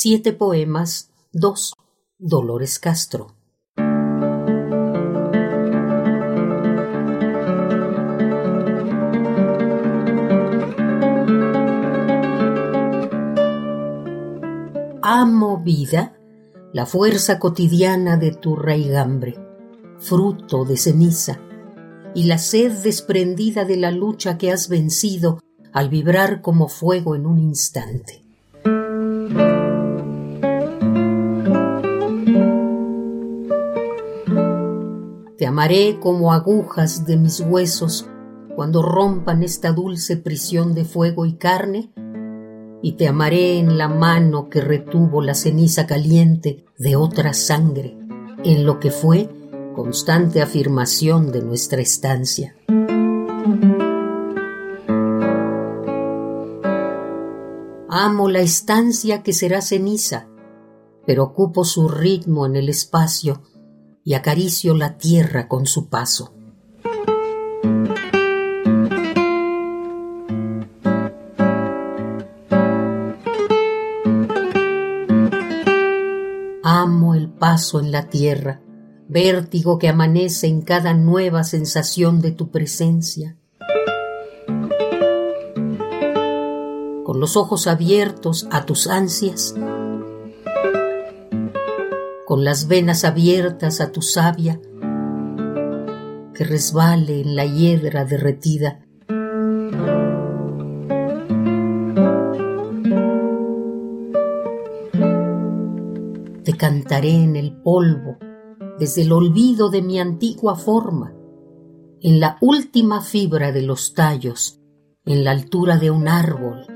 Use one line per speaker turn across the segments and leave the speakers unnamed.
Siete poemas, dos. Dolores Castro. Amo vida, la fuerza cotidiana de tu raigambre, fruto de ceniza, y la sed desprendida de la lucha que has vencido al vibrar como fuego en un instante. Te amaré como agujas de mis huesos cuando rompan esta dulce prisión de fuego y carne, y te amaré en la mano que retuvo la ceniza caliente de otra sangre, en lo que fue constante afirmación de nuestra estancia. Amo la estancia que será ceniza, pero ocupo su ritmo en el espacio y acaricio la tierra con su paso. Amo el paso en la tierra, vértigo que amanece en cada nueva sensación de tu presencia. Con los ojos abiertos a tus ansias, con las venas abiertas a tu savia, que resbale en la hiedra derretida. Te cantaré en el polvo desde el olvido de mi antigua forma, en la última fibra de los tallos, en la altura de un árbol,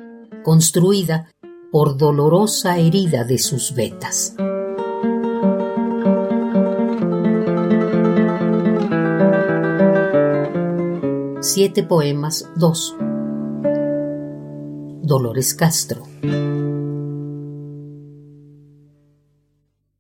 construida por dolorosa herida de sus vetas. Siete poemas, dos. Dolores Castro.